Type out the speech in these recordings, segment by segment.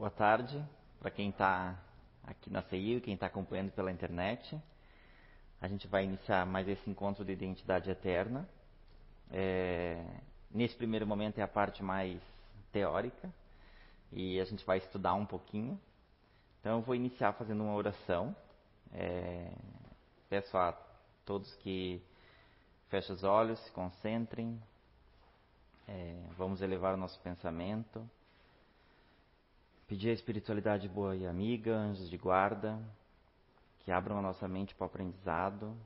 Boa tarde para quem está aqui na CI e quem está acompanhando pela internet. A gente vai iniciar mais esse encontro de identidade eterna. É, nesse primeiro momento é a parte mais teórica e a gente vai estudar um pouquinho. Então eu vou iniciar fazendo uma oração. É, peço a todos que fechem os olhos, se concentrem. É, vamos elevar o nosso pensamento. Pedir a espiritualidade boa e amiga, anjos de guarda, que abram a nossa mente para o aprendizado,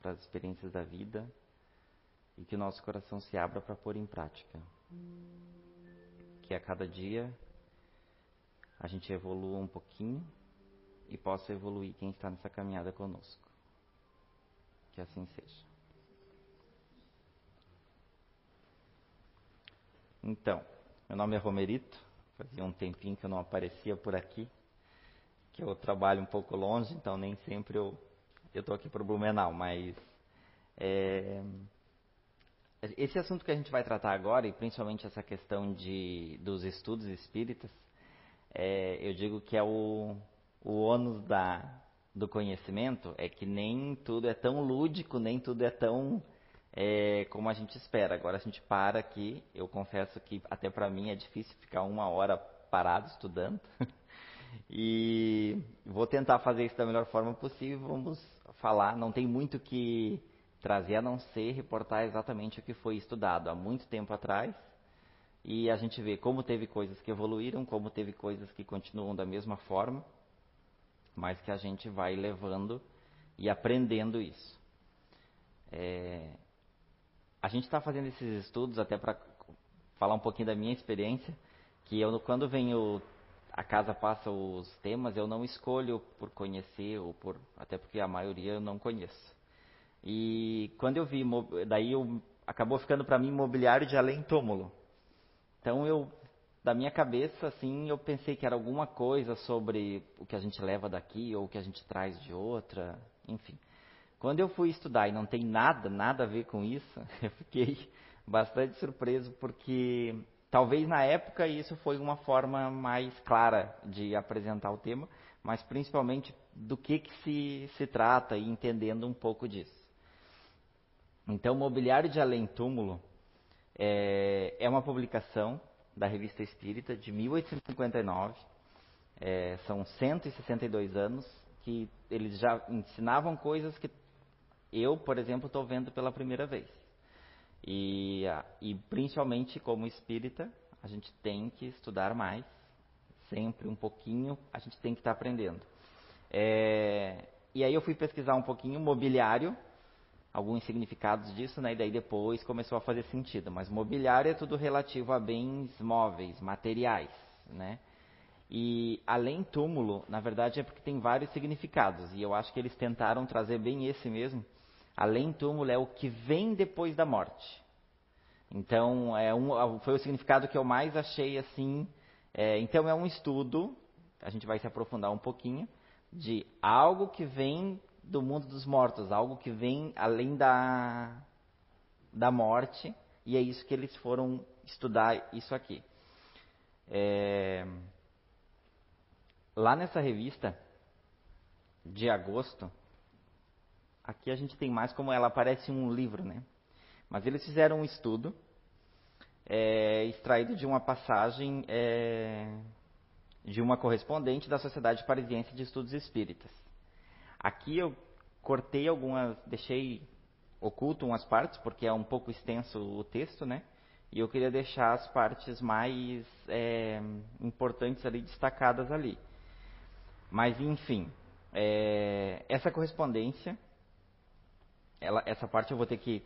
para as experiências da vida e que o nosso coração se abra para pôr em prática. Que a cada dia a gente evolua um pouquinho e possa evoluir quem está nessa caminhada conosco. Que assim seja. Então, meu nome é Romerito, fazia um tempinho que eu não aparecia por aqui, que eu trabalho um pouco longe, então nem sempre eu estou aqui para o Blumenau, mas é, esse assunto que a gente vai tratar agora, e principalmente essa questão de, dos estudos espíritas, é, eu digo que é o, o ônus da, do conhecimento, é que nem tudo é tão lúdico, nem tudo é tão é, como a gente espera. Agora a gente para aqui, eu confesso que até para mim é difícil ficar uma hora parado estudando. e vou tentar fazer isso da melhor forma possível. Vamos falar, não tem muito que trazer a não ser reportar exatamente o que foi estudado há muito tempo atrás e a gente vê como teve coisas que evoluíram, como teve coisas que continuam da mesma forma, mas que a gente vai levando e aprendendo isso. É, a gente está fazendo esses estudos até para falar um pouquinho da minha experiência, que eu quando venho a casa passa os temas, eu não escolho por conhecer ou por até porque a maioria eu não conheço. E quando eu vi, daí eu, acabou ficando para mim mobiliário de além túmulo. Então eu, da minha cabeça, assim, eu pensei que era alguma coisa sobre o que a gente leva daqui ou o que a gente traz de outra, enfim. Quando eu fui estudar e não tem nada, nada a ver com isso, eu fiquei bastante surpreso porque talvez na época isso foi uma forma mais clara de apresentar o tema, mas principalmente do que, que se, se trata e entendendo um pouco disso. Então, Mobiliário de Além Túmulo é, é uma publicação da Revista Espírita de 1859. É, são 162 anos que eles já ensinavam coisas que eu, por exemplo, estou vendo pela primeira vez. E, e principalmente como espírita, a gente tem que estudar mais, sempre um pouquinho, a gente tem que estar tá aprendendo. É, e aí eu fui pesquisar um pouquinho mobiliário, alguns significados disso, né? E daí depois começou a fazer sentido. Mas mobiliário é tudo relativo a bens móveis, materiais, né? E além túmulo, na verdade é porque tem vários significados. E eu acho que eles tentaram trazer bem esse mesmo. Além túmulo é o que vem depois da morte. Então é um, foi o significado que eu mais achei assim. É, então é um estudo, a gente vai se aprofundar um pouquinho, de algo que vem do mundo dos mortos, algo que vem além da, da morte, e é isso que eles foram estudar isso aqui. É, lá nessa revista de agosto, aqui a gente tem mais como ela parece um livro, né? Mas eles fizeram um estudo é, extraído de uma passagem é, de uma correspondente da Sociedade Parisiense de Estudos Espíritas. Aqui eu cortei algumas, deixei oculto umas partes, porque é um pouco extenso o texto, né? E eu queria deixar as partes mais é, importantes ali, destacadas ali. Mas, enfim, é, essa correspondência, ela, essa parte eu vou ter que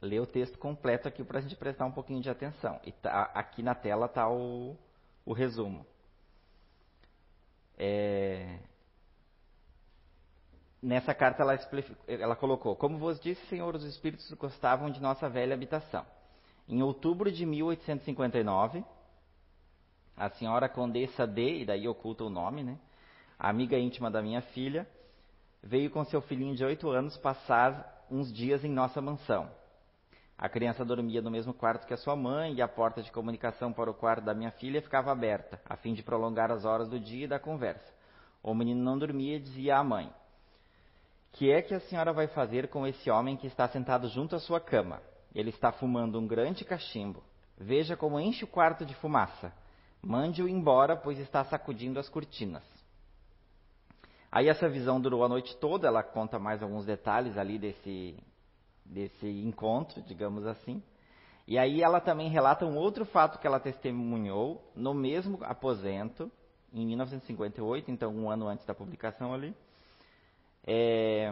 ler o texto completo aqui para a gente prestar um pouquinho de atenção. E tá, aqui na tela está o, o resumo. É, nessa carta ela, ela, colocou: Como vos disse, Senhor, os espíritos gostavam de nossa velha habitação. Em outubro de 1859, a senhora Condessa D, e daí oculta o nome, né? Amiga íntima da minha filha, veio com seu filhinho de oito anos passar uns dias em nossa mansão. A criança dormia no mesmo quarto que a sua mãe e a porta de comunicação para o quarto da minha filha ficava aberta, a fim de prolongar as horas do dia e da conversa. O menino não dormia e dizia à mãe: Que é que a senhora vai fazer com esse homem que está sentado junto à sua cama? Ele está fumando um grande cachimbo. Veja como enche o quarto de fumaça. Mande-o embora, pois está sacudindo as cortinas. Aí essa visão durou a noite toda, ela conta mais alguns detalhes ali desse, desse encontro, digamos assim. E aí ela também relata um outro fato que ela testemunhou no mesmo aposento, em 1958, então um ano antes da publicação ali. É,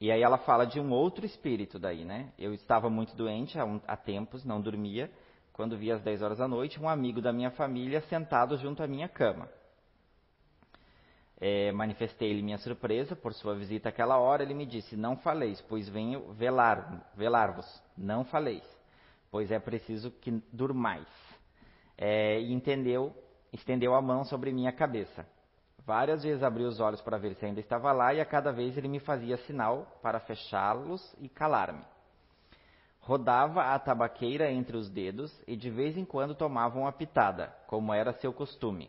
e aí ela fala de um outro espírito daí, né? Eu estava muito doente há, um, há tempos, não dormia. Quando vi às 10 horas da noite, um amigo da minha família sentado junto à minha cama. É, Manifestei-lhe minha surpresa por sua visita àquela hora. Ele me disse: Não faleis, pois venho velar-vos. Velar não faleis, pois é preciso que durmais. É, e entendeu, estendeu a mão sobre minha cabeça. Várias vezes abri os olhos para ver se ainda estava lá, e a cada vez ele me fazia sinal para fechá-los e calar-me. Rodava a tabaqueira entre os dedos e de vez em quando tomava uma pitada, como era seu costume.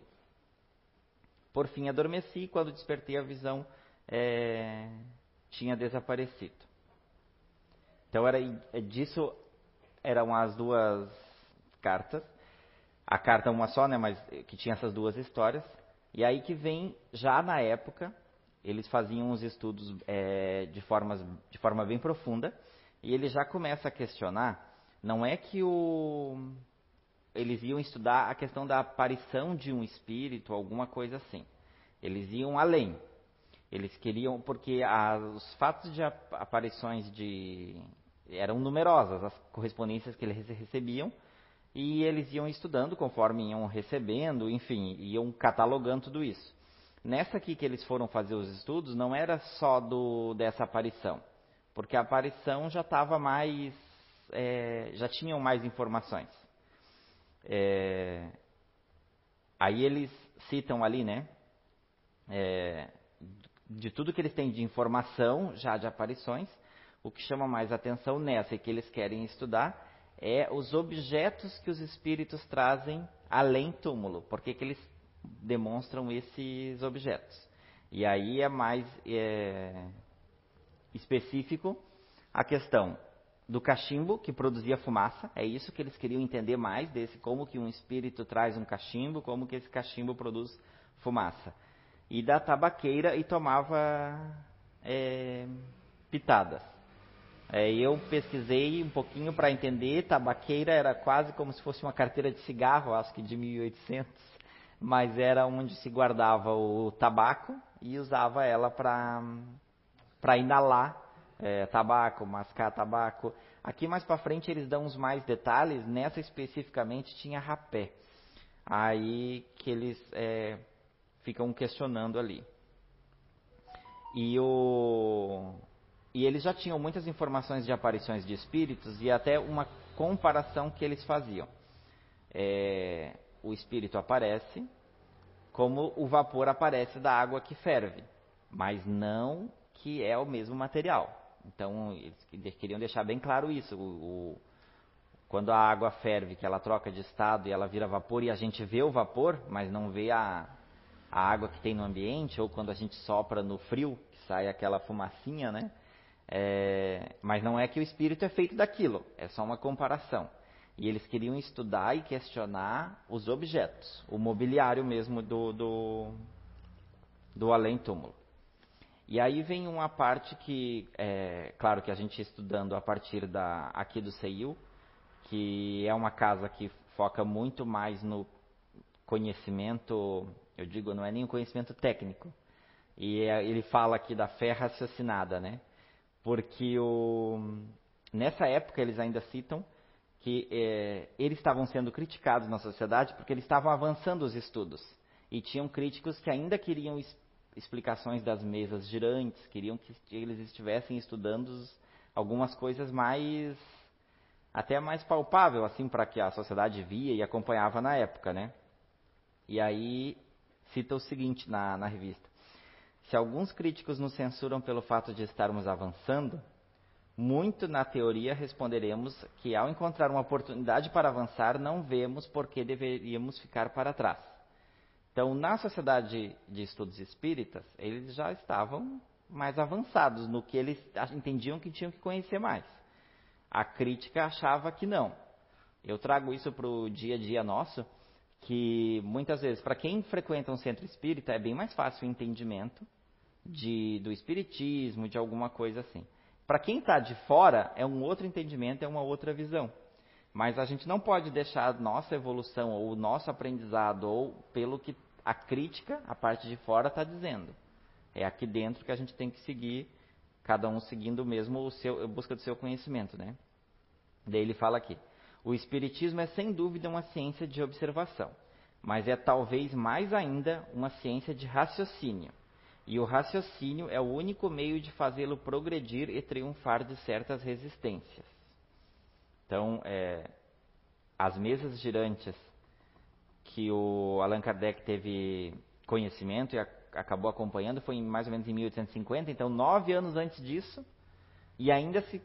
Por fim, adormeci e quando despertei a visão é, tinha desaparecido. Então, era é disso eram as duas cartas. A carta uma só, né, mas que tinha essas duas histórias. E aí que vem, já na época, eles faziam os estudos é, de, formas, de forma bem profunda, e ele já começa a questionar, não é que o, eles iam estudar a questão da aparição de um espírito, alguma coisa assim. Eles iam além. Eles queriam, porque os fatos de aparições de eram numerosas, as correspondências que eles recebiam, e eles iam estudando conforme iam recebendo, enfim, iam catalogando tudo isso. Nessa aqui que eles foram fazer os estudos, não era só do, dessa aparição, porque a aparição já estava mais, é, já tinham mais informações. É, aí eles citam ali, né, é, de tudo que eles têm de informação já de aparições, o que chama mais atenção nessa e que eles querem estudar é os objetos que os espíritos trazem além túmulo. Por que, que eles demonstram esses objetos? E aí é mais é, específico a questão do cachimbo que produzia fumaça. É isso que eles queriam entender mais desse como que um espírito traz um cachimbo, como que esse cachimbo produz fumaça. E da tabaqueira e tomava é, pitadas. É, eu pesquisei um pouquinho para entender, tabaqueira era quase como se fosse uma carteira de cigarro, acho que de 1800, mas era onde se guardava o tabaco e usava ela para inalar é, tabaco, mascar tabaco. Aqui mais para frente eles dão uns mais detalhes, nessa especificamente tinha rapé. Aí que eles é, ficam questionando ali. E, o, e eles já tinham muitas informações de aparições de espíritos e até uma comparação que eles faziam. É, o espírito aparece como o vapor aparece da água que ferve, mas não que é o mesmo material. Então, eles queriam deixar bem claro isso. O, o, quando a água ferve, que ela troca de estado e ela vira vapor, e a gente vê o vapor, mas não vê a, a água que tem no ambiente, ou quando a gente sopra no frio, que sai aquela fumacinha, né? É, mas não é que o espírito é feito daquilo, é só uma comparação. E eles queriam estudar e questionar os objetos, o mobiliário mesmo do, do, do além-túmulo. E aí vem uma parte que, é, claro que a gente estudando a partir da, aqui do CEIU, que é uma casa que foca muito mais no conhecimento eu digo, não é nem um conhecimento técnico. E é, ele fala aqui da fé raciocinada, né? Porque o, nessa época eles ainda citam que é, eles estavam sendo criticados na sociedade porque eles estavam avançando os estudos. E tinham críticos que ainda queriam explicações das mesas girantes, queriam que eles estivessem estudando algumas coisas mais até mais palpável assim para que a sociedade via e acompanhava na época, né? E aí cita o seguinte na, na revista: Se alguns críticos nos censuram pelo fato de estarmos avançando, muito na teoria responderemos que ao encontrar uma oportunidade para avançar, não vemos por que deveríamos ficar para trás. Então, na sociedade de estudos espíritas, eles já estavam mais avançados no que eles entendiam que tinham que conhecer mais. A crítica achava que não. Eu trago isso para o dia a dia nosso, que muitas vezes, para quem frequenta um centro espírita, é bem mais fácil o entendimento de, do espiritismo, de alguma coisa assim. Para quem está de fora, é um outro entendimento, é uma outra visão. Mas a gente não pode deixar a nossa evolução ou o nosso aprendizado ou pelo que a crítica, a parte de fora, está dizendo. É aqui dentro que a gente tem que seguir, cada um seguindo mesmo o seu, a busca do seu conhecimento, né? Daí ele fala aqui: o espiritismo é sem dúvida uma ciência de observação, mas é talvez mais ainda uma ciência de raciocínio. E o raciocínio é o único meio de fazê-lo progredir e triunfar de certas resistências. Então, é, as mesas girantes que o Allan Kardec teve conhecimento e a, acabou acompanhando foi em, mais ou menos em 1850, então nove anos antes disso, e ainda se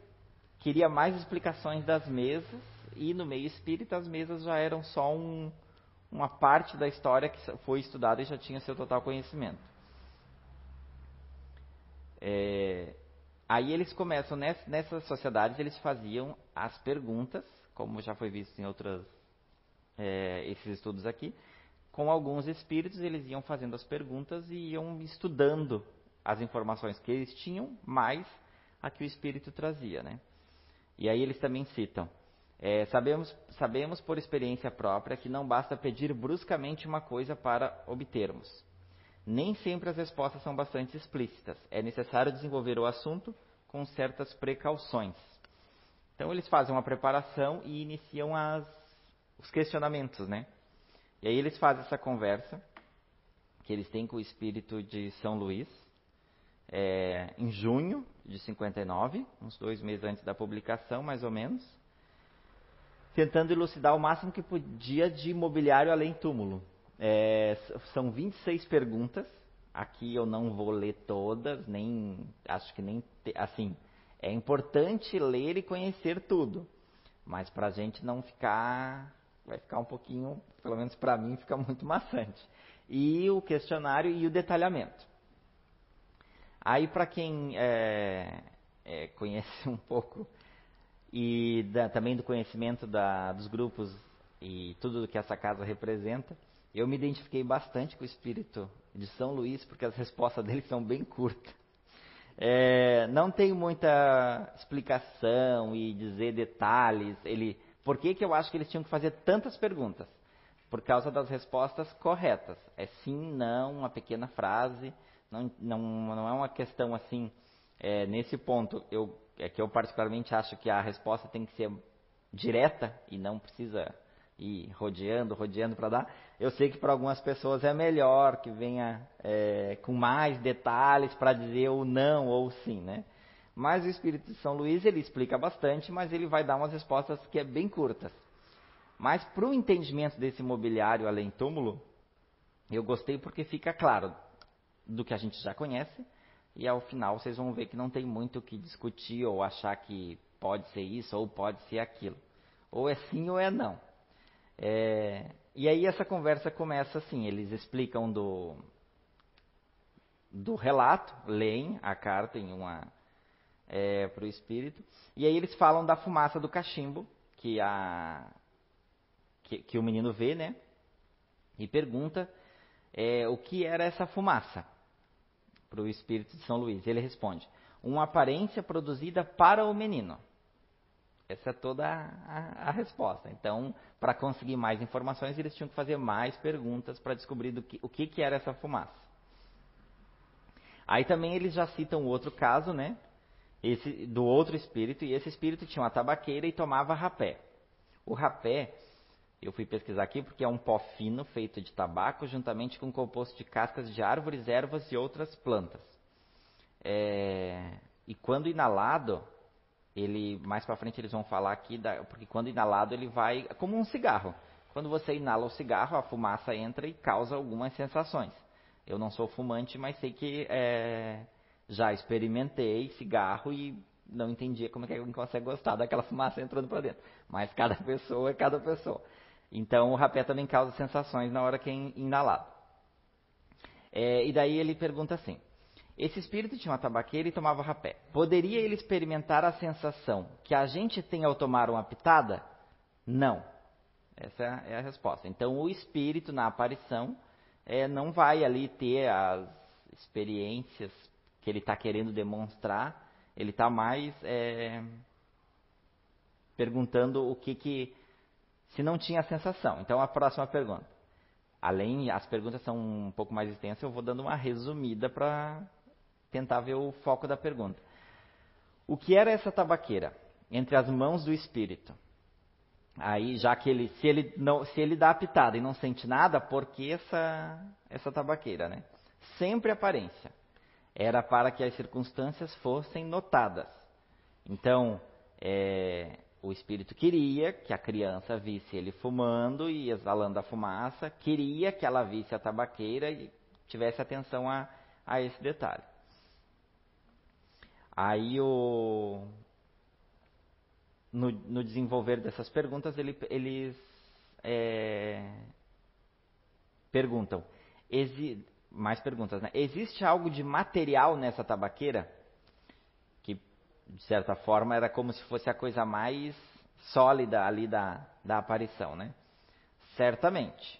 queria mais explicações das mesas, e no meio espírita as mesas já eram só um, uma parte da história que foi estudada e já tinha seu total conhecimento. É, aí eles começam, nessas sociedades, eles faziam as perguntas, como já foi visto em outros é, esses estudos aqui, com alguns espíritos, eles iam fazendo as perguntas e iam estudando as informações que eles tinham, mais a que o espírito trazia, né? E aí eles também citam: é, sabemos, sabemos por experiência própria que não basta pedir bruscamente uma coisa para obtermos. Nem sempre as respostas são bastante explícitas. É necessário desenvolver o assunto com certas precauções. Então eles fazem uma preparação e iniciam as, os questionamentos, né? E aí eles fazem essa conversa que eles têm com o espírito de São Luís é, em junho de 59, uns dois meses antes da publicação, mais ou menos, tentando elucidar o máximo que podia de mobiliário além túmulo. É, são 26 perguntas. Aqui eu não vou ler todas, nem acho que nem assim. É importante ler e conhecer tudo, mas para a gente não ficar, vai ficar um pouquinho, pelo menos para mim, fica muito maçante. E o questionário e o detalhamento. Aí para quem é, é, conhece um pouco e da, também do conhecimento da, dos grupos e tudo que essa casa representa, eu me identifiquei bastante com o espírito de São Luís, porque as respostas dele são bem curtas. É, não tem muita explicação e dizer detalhes. Ele, por que, que eu acho que eles tinham que fazer tantas perguntas? Por causa das respostas corretas. É sim, não, uma pequena frase. Não, não, não é uma questão assim. É, nesse ponto, eu, é que eu particularmente acho que a resposta tem que ser direta e não precisa ir rodeando, rodeando para dar. Eu sei que para algumas pessoas é melhor que venha é, com mais detalhes para dizer o não ou o sim, né? Mas o Espírito de São Luís ele explica bastante, mas ele vai dar umas respostas que é bem curtas. Mas para o entendimento desse mobiliário além túmulo, eu gostei porque fica claro do que a gente já conhece e ao final vocês vão ver que não tem muito o que discutir ou achar que pode ser isso ou pode ser aquilo. Ou é sim ou é não. É, e aí essa conversa começa assim, eles explicam do, do relato, leem a carta em uma é, para o espírito, e aí eles falam da fumaça do cachimbo que a que, que o menino vê, né? E pergunta é, o que era essa fumaça para o espírito de São Luís. Ele responde: uma aparência produzida para o menino. Essa é toda a, a, a resposta. Então, para conseguir mais informações, eles tinham que fazer mais perguntas para descobrir que, o que, que era essa fumaça. Aí também eles já citam outro caso, né? Esse, do outro espírito, e esse espírito tinha uma tabaqueira e tomava rapé. O rapé, eu fui pesquisar aqui porque é um pó fino feito de tabaco juntamente com composto de cascas de árvores, ervas e outras plantas. É, e quando inalado, ele mais para frente eles vão falar aqui, da, porque quando inalado ele vai como um cigarro. Quando você inala o cigarro, a fumaça entra e causa algumas sensações. Eu não sou fumante, mas sei que é, já experimentei cigarro e não entendia como é que alguém consegue gostar daquela fumaça entrando para dentro. Mas cada pessoa é cada pessoa. Então o rapé também causa sensações na hora que é inalado. É, e daí ele pergunta assim: esse espírito tinha uma tabaqueira e tomava rapé. Poderia ele experimentar a sensação que a gente tem ao tomar uma pitada? Não. Essa é a resposta. Então o espírito na aparição é, não vai ali ter as experiências que ele está querendo demonstrar. Ele está mais é, perguntando o que que se não tinha sensação. Então a próxima pergunta. Além, as perguntas são um pouco mais extensas, eu vou dando uma resumida para tentar ver o foco da pergunta. O que era essa tabaqueira entre as mãos do espírito? Aí, já que ele, se ele não, se ele dá a pitada e não sente nada, por que essa essa tabaqueira, né? Sempre aparência. Era para que as circunstâncias fossem notadas. Então, é, o espírito queria que a criança visse ele fumando e exalando a fumaça, queria que ela visse a tabaqueira e tivesse atenção a, a esse detalhe. Aí o no, no desenvolver dessas perguntas ele, eles é, perguntam exi, mais perguntas, né? Existe algo de material nessa tabaqueira? de certa forma, era como se fosse a coisa mais sólida ali da, da aparição, né? Certamente.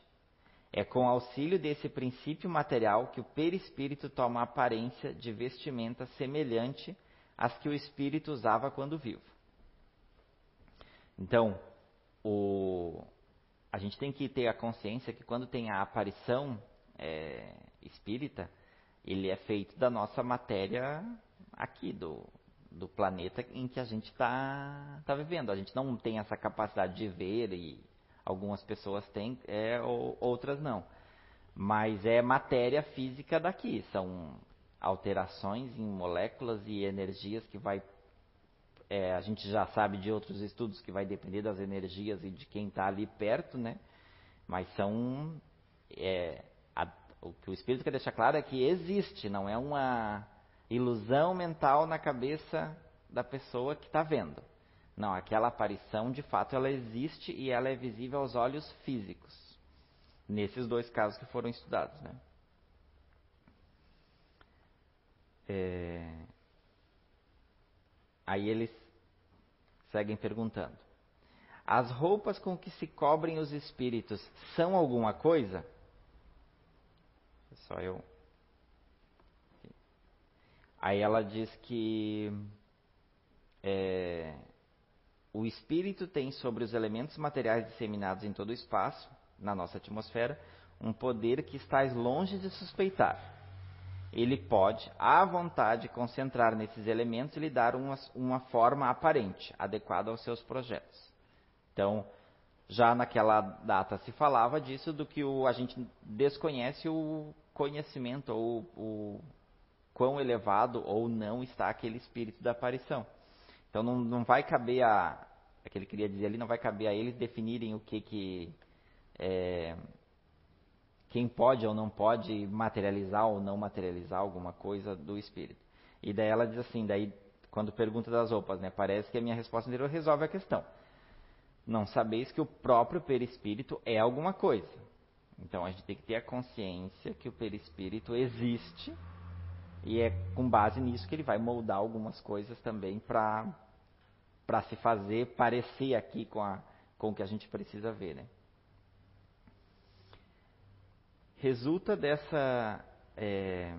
É com auxílio desse princípio material que o perispírito toma a aparência de vestimenta semelhante às que o espírito usava quando vivo. Então, o, a gente tem que ter a consciência que quando tem a aparição é, espírita, ele é feito da nossa matéria aqui, do, do planeta em que a gente está tá vivendo. A gente não tem essa capacidade de ver e algumas pessoas têm, é, ou, outras não. Mas é matéria física daqui, são alterações em moléculas e energias que vai é, a gente já sabe de outros estudos que vai depender das energias e de quem está ali perto, né? Mas são é, a, o que o Espírito quer deixar claro é que existe, não é uma ilusão mental na cabeça da pessoa que está vendo. Não, aquela aparição de fato ela existe e ela é visível aos olhos físicos. Nesses dois casos que foram estudados, né? É... Aí eles seguem perguntando: As roupas com que se cobrem os espíritos são alguma coisa? Só eu Aí ela diz que é, o espírito tem sobre os elementos materiais disseminados em todo o espaço, na nossa atmosfera, um poder que estás longe de suspeitar. Ele pode, à vontade, concentrar nesses elementos e lhe dar uma, uma forma aparente, adequada aos seus projetos. Então, já naquela data se falava disso, do que o, a gente desconhece o conhecimento ou o, quão elevado ou não está aquele espírito da aparição. Então não, não vai caber a. É que ele queria dizer ali, não vai caber a eles definirem o que que. É, quem pode ou não pode materializar ou não materializar alguma coisa do espírito. E daí ela diz assim, daí quando pergunta das roupas, né, parece que a minha resposta anterior resolve a questão. Não sabeis que o próprio perispírito é alguma coisa. Então a gente tem que ter a consciência que o perispírito existe e é com base nisso que ele vai moldar algumas coisas também para para se fazer parecer aqui com, a, com o que a gente precisa ver. Né? Resulta dessa é,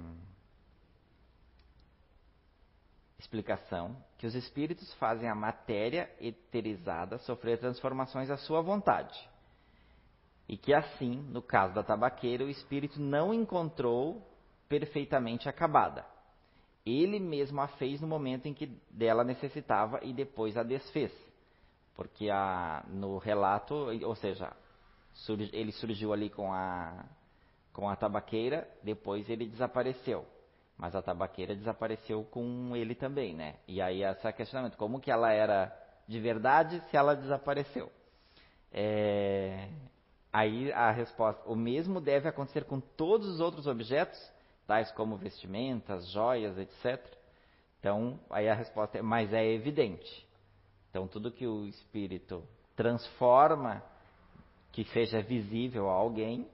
explicação que os espíritos fazem a matéria eterizada sofrer transformações à sua vontade. E que assim, no caso da tabaqueira, o espírito não encontrou perfeitamente acabada. Ele mesmo a fez no momento em que dela necessitava e depois a desfez. Porque a, no relato, ou seja, ele surgiu ali com a, com a tabaqueira, depois ele desapareceu. Mas a tabaqueira desapareceu com ele também, né? E aí esse questionamento, como que ela era de verdade se ela desapareceu? É, aí a resposta, o mesmo deve acontecer com todos os outros objetos tais como vestimentas, joias, etc. Então, aí a resposta é, mas é evidente. Então, tudo que o espírito transforma, que seja visível a alguém,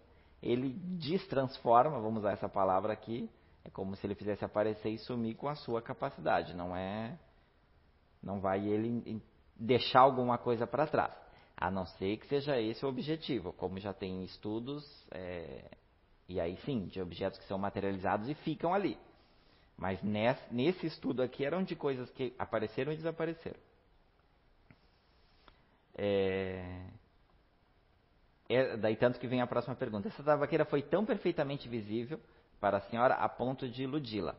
ele destransforma, vamos usar essa palavra aqui, é como se ele fizesse aparecer e sumir com a sua capacidade, não é não vai ele deixar alguma coisa para trás, a não ser que seja esse o objetivo, como já tem estudos, é, e aí sim, de objetos que são materializados e ficam ali. Mas nesse, nesse estudo aqui eram de coisas que apareceram e desapareceram. É, é, daí tanto que vem a próxima pergunta. Essa tabaqueira foi tão perfeitamente visível para a senhora a ponto de iludi-la.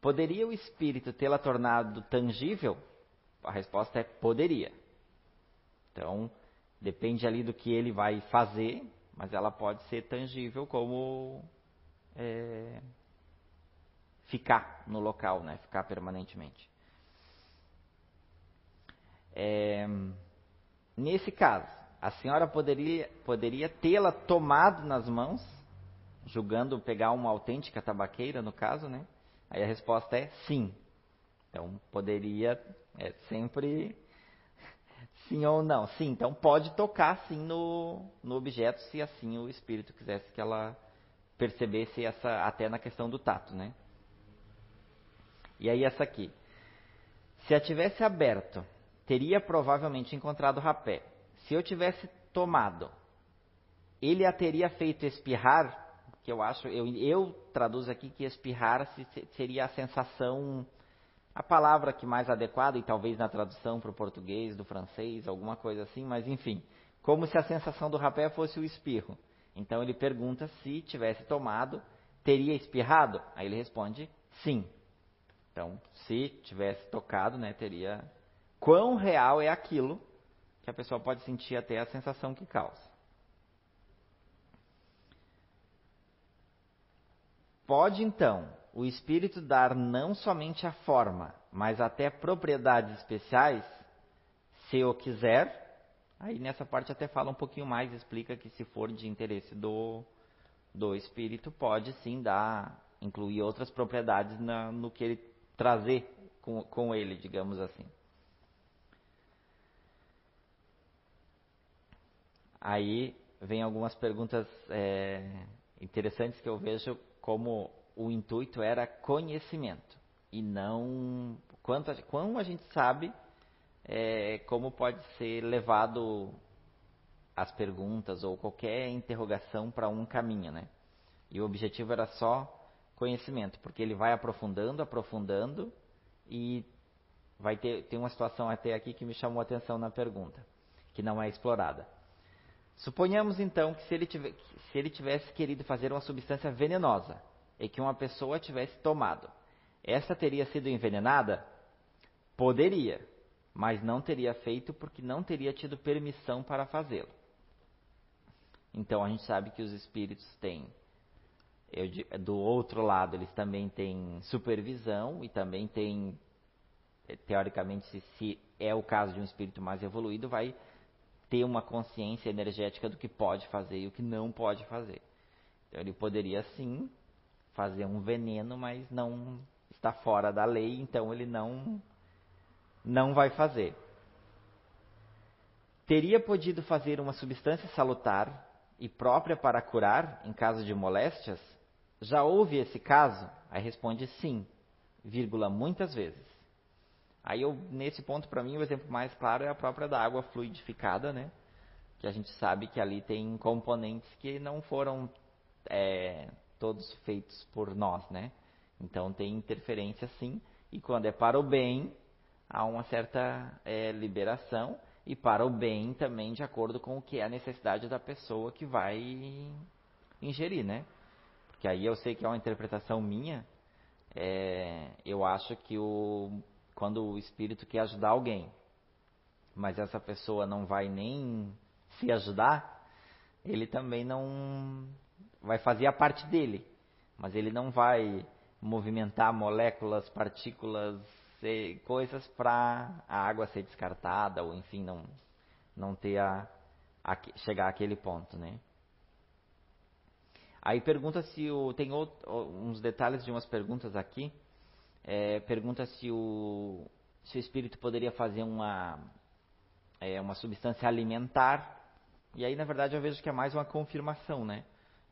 Poderia o espírito tê-la tornado tangível? A resposta é poderia. Então, depende ali do que ele vai fazer, mas ela pode ser tangível como é, ficar no local, né? ficar permanentemente. É, nesse caso, a senhora poderia, poderia tê-la tomado nas mãos, julgando pegar uma autêntica tabaqueira, no caso, né? Aí a resposta é sim. Então, poderia é sempre sim ou não. Sim, então pode tocar sim no, no objeto, se assim o espírito quisesse que ela percebesse essa, até na questão do tato, né? E aí essa aqui. Se a tivesse aberto, teria provavelmente encontrado rapé. Se eu tivesse tomado, ele a teria feito espirrar, que eu acho, eu, eu traduzo aqui que espirrar seria a sensação, a palavra que mais adequada, e talvez na tradução para o português, do francês, alguma coisa assim, mas enfim, como se a sensação do rapé fosse o espirro. Então ele pergunta se tivesse tomado, teria espirrado? Aí ele responde sim. Então, se tivesse tocado, né, teria. Quão real é aquilo que a pessoa pode sentir até a sensação que causa? Pode então o espírito dar não somente a forma, mas até propriedades especiais, se o quiser. Aí nessa parte até fala um pouquinho mais, explica que se for de interesse do, do espírito, pode sim dar, incluir outras propriedades na, no que ele trazer com, com ele, digamos assim. Aí vem algumas perguntas é, interessantes que eu vejo como o intuito era conhecimento e não quanto a, como a gente sabe é, como pode ser levado as perguntas ou qualquer interrogação para um caminho, né? E o objetivo era só conhecimento, porque ele vai aprofundando, aprofundando e vai ter tem uma situação até aqui que me chamou a atenção na pergunta, que não é explorada. Suponhamos então que se ele, tivesse, se ele tivesse querido fazer uma substância venenosa e que uma pessoa tivesse tomado, essa teria sido envenenada? Poderia, mas não teria feito porque não teria tido permissão para fazê-lo. Então a gente sabe que os espíritos têm do outro lado, eles também têm supervisão e também têm, teoricamente, se, se é o caso de um espírito mais evoluído, vai ter uma consciência energética do que pode fazer e o que não pode fazer. Então ele poderia sim fazer um veneno, mas não está fora da lei, então ele não não vai fazer. Teria podido fazer uma substância salutar e própria para curar em caso de moléstias? Já houve esse caso? Aí responde sim, vírgula, muitas vezes. Aí eu, nesse ponto, para mim, o exemplo mais claro é a própria da água fluidificada, né? Que a gente sabe que ali tem componentes que não foram é, todos feitos por nós, né? Então tem interferência sim, e quando é para o bem, há uma certa é, liberação, e para o bem também de acordo com o que é a necessidade da pessoa que vai ingerir, né? que aí eu sei que é uma interpretação minha, é, eu acho que o, quando o espírito quer ajudar alguém, mas essa pessoa não vai nem se ajudar, ele também não vai fazer a parte dele, mas ele não vai movimentar moléculas, partículas, coisas para a água ser descartada ou enfim não não ter a, a chegar àquele ponto, né? Aí pergunta se o, tem outro, uns detalhes de umas perguntas aqui. É, pergunta se o, se o espírito poderia fazer uma, é, uma substância alimentar. E aí, na verdade, eu vejo que é mais uma confirmação, né?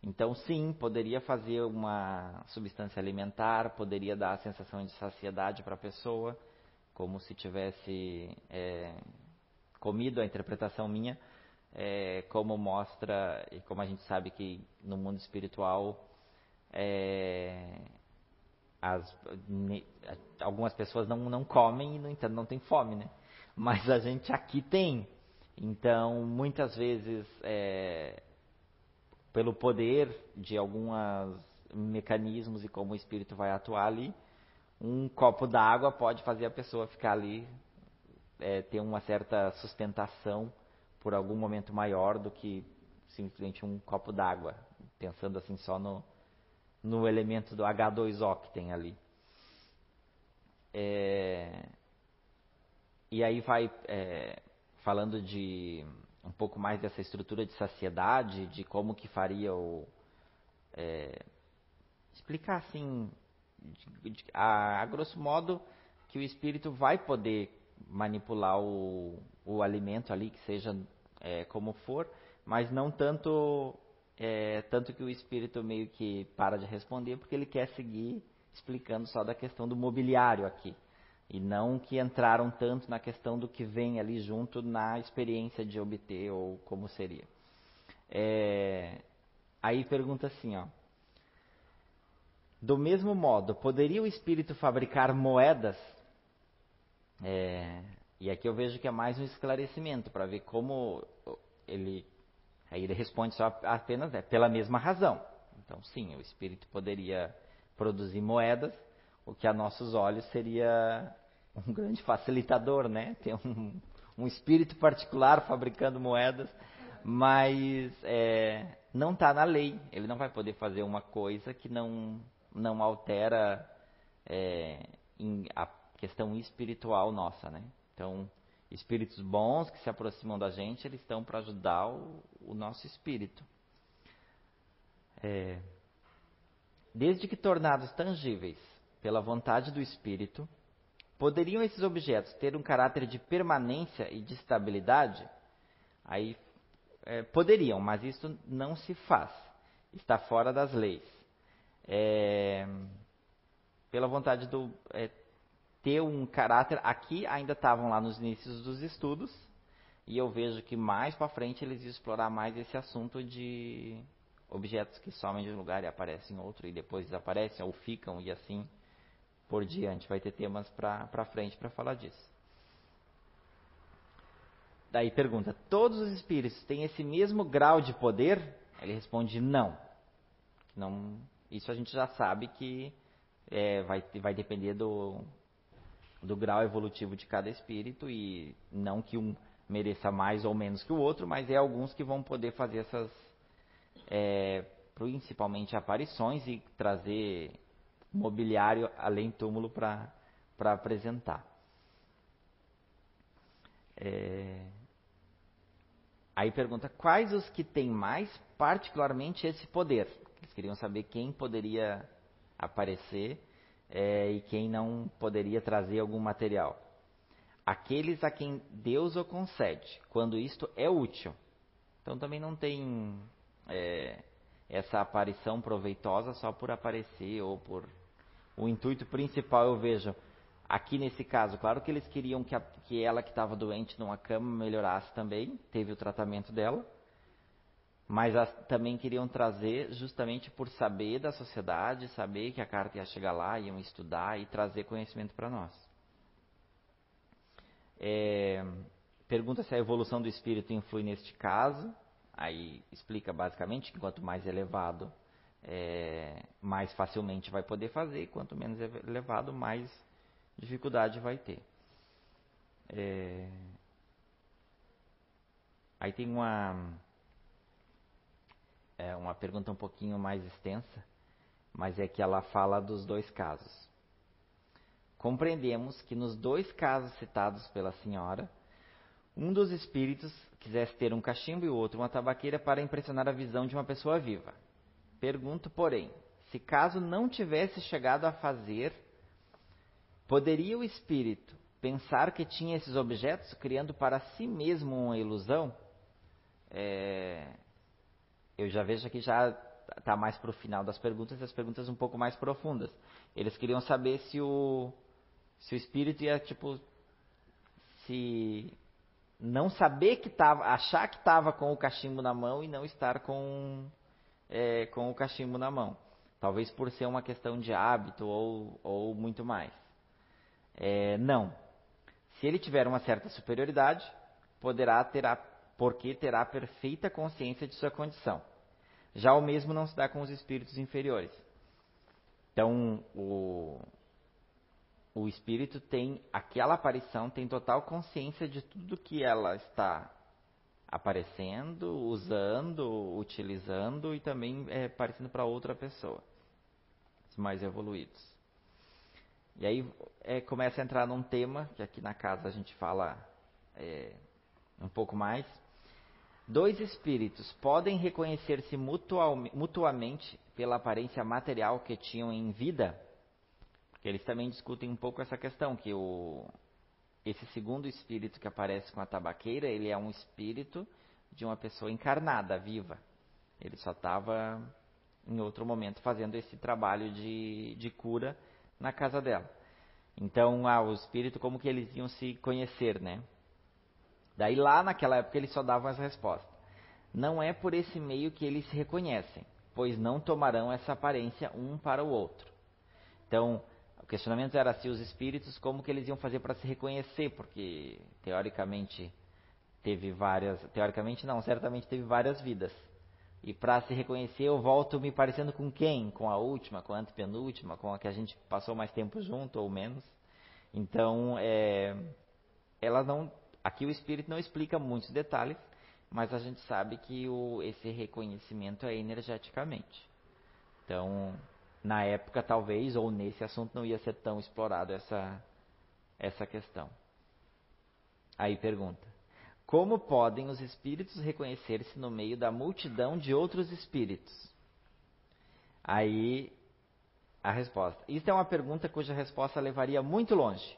Então, sim, poderia fazer uma substância alimentar, poderia dar a sensação de saciedade para a pessoa, como se tivesse é, comido, a interpretação minha, é, como mostra, e como a gente sabe que no mundo espiritual, é, as, algumas pessoas não, não comem e, no entanto, não têm fome, né? Mas a gente aqui tem. Então, muitas vezes, é, pelo poder de alguns mecanismos e como o espírito vai atuar ali, um copo d'água pode fazer a pessoa ficar ali, é, ter uma certa sustentação por algum momento maior do que simplesmente um copo d'água, pensando assim só no, no elemento do H2O que tem ali. É, e aí vai é, falando de um pouco mais dessa estrutura de saciedade, de como que faria o... É, explicar assim, a, a, grosso modo, que o espírito vai poder manipular o, o alimento ali, que seja é, como for, mas não tanto, é, tanto que o espírito meio que para de responder, porque ele quer seguir explicando só da questão do mobiliário aqui. E não que entraram tanto na questão do que vem ali junto na experiência de obter ou como seria. É, aí pergunta assim, ó. Do mesmo modo, poderia o espírito fabricar moedas? É, e aqui eu vejo que é mais um esclarecimento para ver como ele. Aí ele responde só apenas é, pela mesma razão. Então, sim, o espírito poderia produzir moedas, o que a nossos olhos seria um grande facilitador, né? Ter um, um espírito particular fabricando moedas, mas é, não está na lei. Ele não vai poder fazer uma coisa que não, não altera é, a questão espiritual nossa, né? Então, espíritos bons que se aproximam da gente, eles estão para ajudar o, o, nosso espírito. É, desde que tornados tangíveis pela vontade do espírito, poderiam esses objetos ter um caráter de permanência e de estabilidade? Aí é, poderiam, mas isso não se faz. Está fora das leis. É, pela vontade do é, ter um caráter, aqui ainda estavam lá nos inícios dos estudos e eu vejo que mais para frente eles iam explorar mais esse assunto de objetos que somem de um lugar e aparecem em outro e depois desaparecem ou ficam e assim por diante. Vai ter temas para frente para falar disso. Daí pergunta: todos os espíritos têm esse mesmo grau de poder? Ele responde: não. não isso a gente já sabe que é, vai, vai depender do, do grau evolutivo de cada espírito e não que um mereça mais ou menos que o outro, mas é alguns que vão poder fazer essas, é, principalmente aparições e trazer mobiliário além túmulo para apresentar. É... Aí pergunta quais os que têm mais particularmente esse poder. Eles queriam saber quem poderia aparecer é, e quem não poderia trazer algum material. Aqueles a quem Deus o concede, quando isto é útil. Então também não tem é, essa aparição proveitosa só por aparecer ou por. O intuito principal eu vejo aqui nesse caso, claro que eles queriam que, a, que ela que estava doente numa cama melhorasse também, teve o tratamento dela mas as, também queriam trazer justamente por saber da sociedade, saber que a carta ia chegar lá, iam estudar e trazer conhecimento para nós. É, pergunta se a evolução do espírito influi neste caso. Aí explica basicamente que quanto mais elevado, é, mais facilmente vai poder fazer, e quanto menos elevado, mais dificuldade vai ter. É, aí tem uma é uma pergunta um pouquinho mais extensa, mas é que ela fala dos dois casos. Compreendemos que nos dois casos citados pela senhora, um dos espíritos quisesse ter um cachimbo e o outro uma tabaqueira para impressionar a visão de uma pessoa viva. Pergunto, porém, se caso não tivesse chegado a fazer Poderia o espírito pensar que tinha esses objetos, criando para si mesmo uma ilusão? É, eu já vejo aqui já está mais para o final das perguntas, as perguntas um pouco mais profundas. Eles queriam saber se o, se o espírito ia, tipo, se não saber que estava, achar que estava com o cachimbo na mão e não estar com, é, com o cachimbo na mão. Talvez por ser uma questão de hábito ou, ou muito mais. É, não. Se ele tiver uma certa superioridade, poderá ter a, porque terá perfeita consciência de sua condição. Já o mesmo não se dá com os espíritos inferiores. Então, o, o espírito tem, aquela aparição tem total consciência de tudo que ela está aparecendo, usando, utilizando e também é, aparecendo para outra pessoa, os mais evoluídos. E aí é, começa a entrar num tema que aqui na casa a gente fala é, um pouco mais. Dois espíritos podem reconhecer-se mutuamente pela aparência material que tinham em vida? Porque eles também discutem um pouco essa questão, que o, esse segundo espírito que aparece com a tabaqueira, ele é um espírito de uma pessoa encarnada, viva. Ele só estava em outro momento fazendo esse trabalho de, de cura na casa dela. Então, ah, o espírito, como que eles iam se conhecer, né? Daí lá naquela época eles só davam essa resposta. Não é por esse meio que eles se reconhecem, pois não tomarão essa aparência um para o outro. Então, o questionamento era se os espíritos, como que eles iam fazer para se reconhecer, porque teoricamente teve várias, teoricamente não, certamente teve várias vidas. E para se reconhecer, eu volto me parecendo com quem? Com a última, com a antepenúltima, com a que a gente passou mais tempo junto ou menos. Então, é, ela não, aqui o espírito não explica muitos detalhes, mas a gente sabe que o, esse reconhecimento é energeticamente. Então, na época talvez, ou nesse assunto não ia ser tão explorado essa, essa questão. Aí pergunta: Como podem os espíritos reconhecer-se no meio da multidão de outros espíritos? Aí a resposta. Isso é uma pergunta cuja resposta levaria muito longe.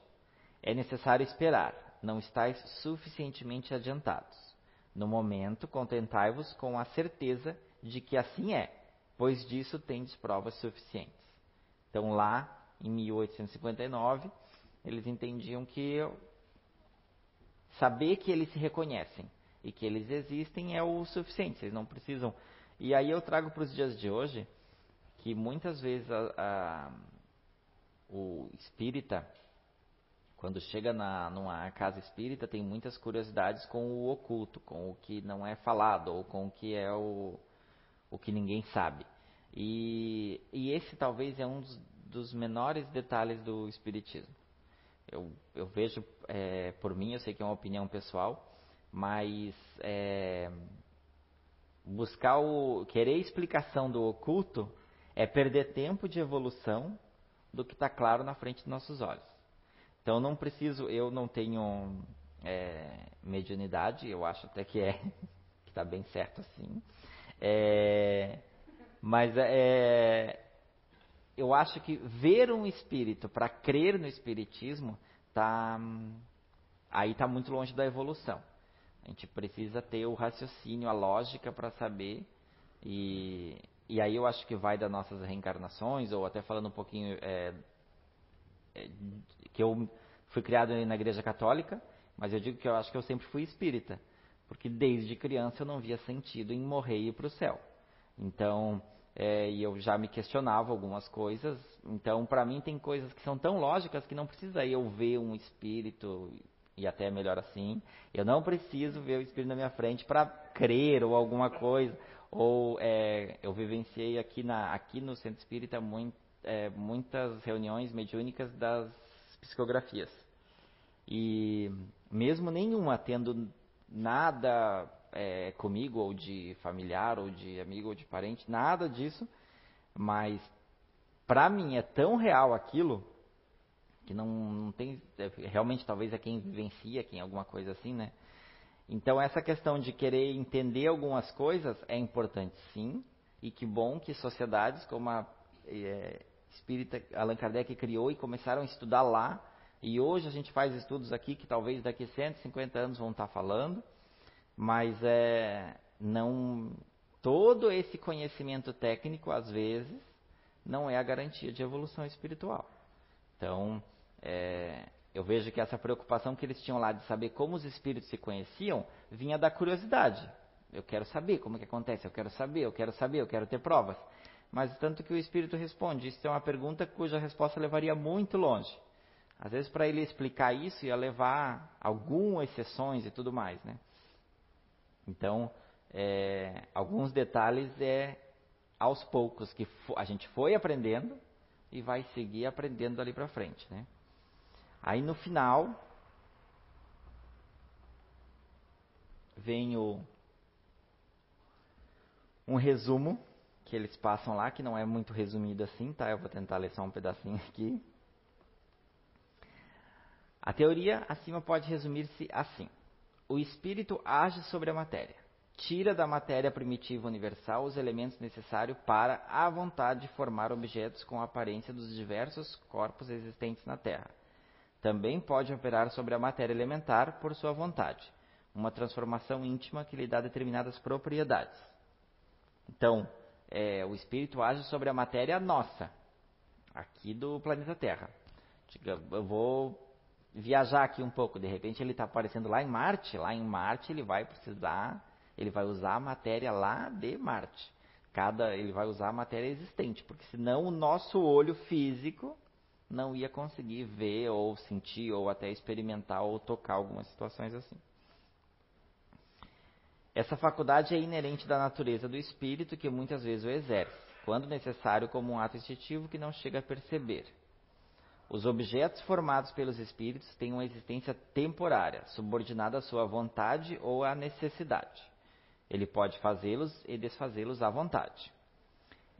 É necessário esperar, não estáis suficientemente adiantados. No momento, contentai-vos com a certeza de que assim é pois disso tendes provas suficientes. Então, lá em 1859, eles entendiam que saber que eles se reconhecem e que eles existem é o suficiente, eles não precisam. E aí eu trago para os dias de hoje que muitas vezes a, a, o espírita, quando chega na, numa casa espírita, tem muitas curiosidades com o oculto, com o que não é falado ou com o que é o, o que ninguém sabe. E, e esse talvez é um dos, dos menores detalhes do Espiritismo. Eu, eu vejo é, por mim, eu sei que é uma opinião pessoal, mas é, buscar o. querer explicação do oculto é perder tempo de evolução do que está claro na frente dos nossos olhos. Então não preciso, eu não tenho é, mediunidade, eu acho até que é, que está bem certo assim. É, mas é, eu acho que ver um espírito para crer no espiritismo tá aí está muito longe da evolução. A gente precisa ter o raciocínio, a lógica para saber e, e aí eu acho que vai das nossas reencarnações ou até falando um pouquinho é, é, que eu fui criado na igreja católica, mas eu digo que eu acho que eu sempre fui espírita, porque desde criança eu não via sentido em morrer e ir para o céu. Então, é, e eu já me questionava algumas coisas. Então, para mim, tem coisas que são tão lógicas que não precisa eu ver um espírito, e até melhor assim. Eu não preciso ver o espírito na minha frente para crer ou alguma coisa. Ou é, eu vivenciei aqui, na, aqui no Centro Espírita muito, é, muitas reuniões mediúnicas das psicografias. E mesmo nenhuma tendo nada é, comigo, ou de familiar, ou de amigo, ou de parente, nada disso, mas para mim é tão real aquilo que não, não tem. É, realmente, talvez é quem vivencia, quem alguma coisa assim, né? Então, essa questão de querer entender algumas coisas é importante, sim, e que bom que sociedades como a é, espírita Allan Kardec criou e começaram a estudar lá E hoje a gente faz estudos aqui que talvez daqui a 150 anos vão estar falando, mas é, não todo esse conhecimento técnico, às vezes, não é a garantia de evolução espiritual. Então, é, eu vejo que essa preocupação que eles tinham lá de saber como os espíritos se conheciam vinha da curiosidade. Eu quero saber como é que acontece, eu quero saber, eu quero saber, eu quero ter provas. Mas tanto que o espírito responde, isso é uma pergunta cuja resposta levaria muito longe. Às vezes para ele explicar isso ia levar algumas exceções e tudo mais, né? Então, é, alguns detalhes é aos poucos que a gente foi aprendendo e vai seguir aprendendo dali para frente, né? Aí no final vem o um resumo que eles passam lá, que não é muito resumido assim, tá? Eu vou tentar ler só um pedacinho aqui. A teoria acima pode resumir-se assim: o espírito age sobre a matéria, tira da matéria primitiva universal os elementos necessários para a vontade de formar objetos com a aparência dos diversos corpos existentes na Terra. Também pode operar sobre a matéria elementar por sua vontade, uma transformação íntima que lhe dá determinadas propriedades. Então, é, o espírito age sobre a matéria nossa, aqui do planeta Terra. Eu vou viajar aqui um pouco, de repente ele está aparecendo lá em Marte, lá em Marte ele vai precisar, ele vai usar a matéria lá de Marte. Cada, ele vai usar a matéria existente, porque senão o nosso olho físico não ia conseguir ver ou sentir ou até experimentar ou tocar algumas situações assim. Essa faculdade é inerente da natureza do espírito que muitas vezes o exerce, quando necessário como um ato instintivo que não chega a perceber. Os objetos formados pelos espíritos têm uma existência temporária, subordinada à sua vontade ou à necessidade. Ele pode fazê-los e desfazê-los à vontade.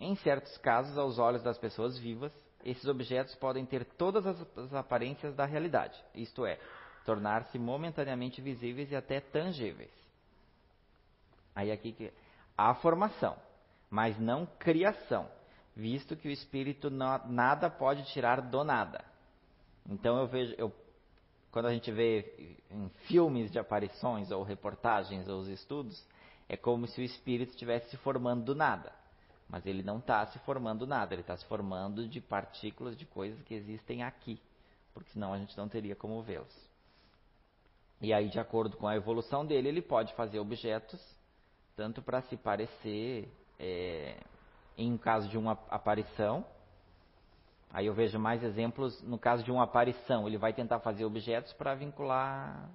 Em certos casos, aos olhos das pessoas vivas, esses objetos podem ter todas as aparências da realidade, isto é, tornar-se momentaneamente visíveis e até tangíveis. Aí aqui que há formação, mas não criação visto que o espírito não, nada pode tirar do nada. Então eu vejo, eu, quando a gente vê em filmes de aparições ou reportagens ou estudos, é como se o espírito estivesse se formando do nada. Mas ele não está se formando nada, ele está se formando de partículas de coisas que existem aqui, porque senão a gente não teria como vê-los. E aí, de acordo com a evolução dele, ele pode fazer objetos tanto para se parecer é, em caso de uma aparição. Aí eu vejo mais exemplos no caso de uma aparição. Ele vai tentar fazer objetos para vincular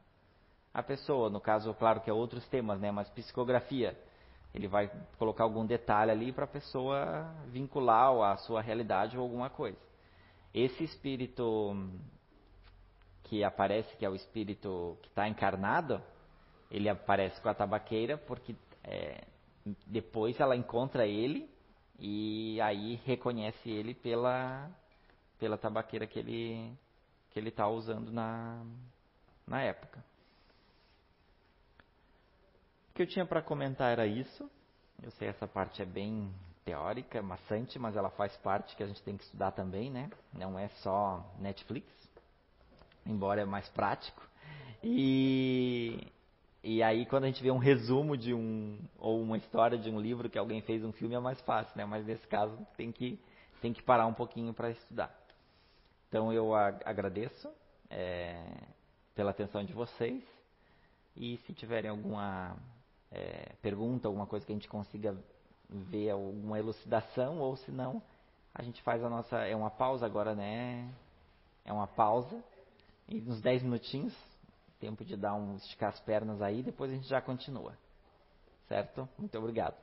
a pessoa. No caso, claro que é outros temas, né? Mas psicografia. Ele vai colocar algum detalhe ali para a pessoa vincular a sua realidade ou alguma coisa. Esse espírito que aparece, que é o espírito que está encarnado, ele aparece com a tabaqueira porque é, depois ela encontra ele e aí reconhece ele pela pela tabaqueira que ele que ele está usando na na época. O que eu tinha para comentar era isso. Eu sei essa parte é bem teórica, maçante, mas ela faz parte que a gente tem que estudar também, né? Não é só Netflix, embora é mais prático. E e aí, quando a gente vê um resumo de um ou uma história de um livro que alguém fez um filme, é mais fácil, né? Mas nesse caso tem que tem que parar um pouquinho para estudar. Então eu agradeço é, pela atenção de vocês e se tiverem alguma é, pergunta, alguma coisa que a gente consiga ver alguma elucidação ou se não, a gente faz a nossa é uma pausa agora, né? É uma pausa e uns 10 minutinhos tempo de dar um esticar as pernas aí, depois a gente já continua. Certo? Muito obrigado.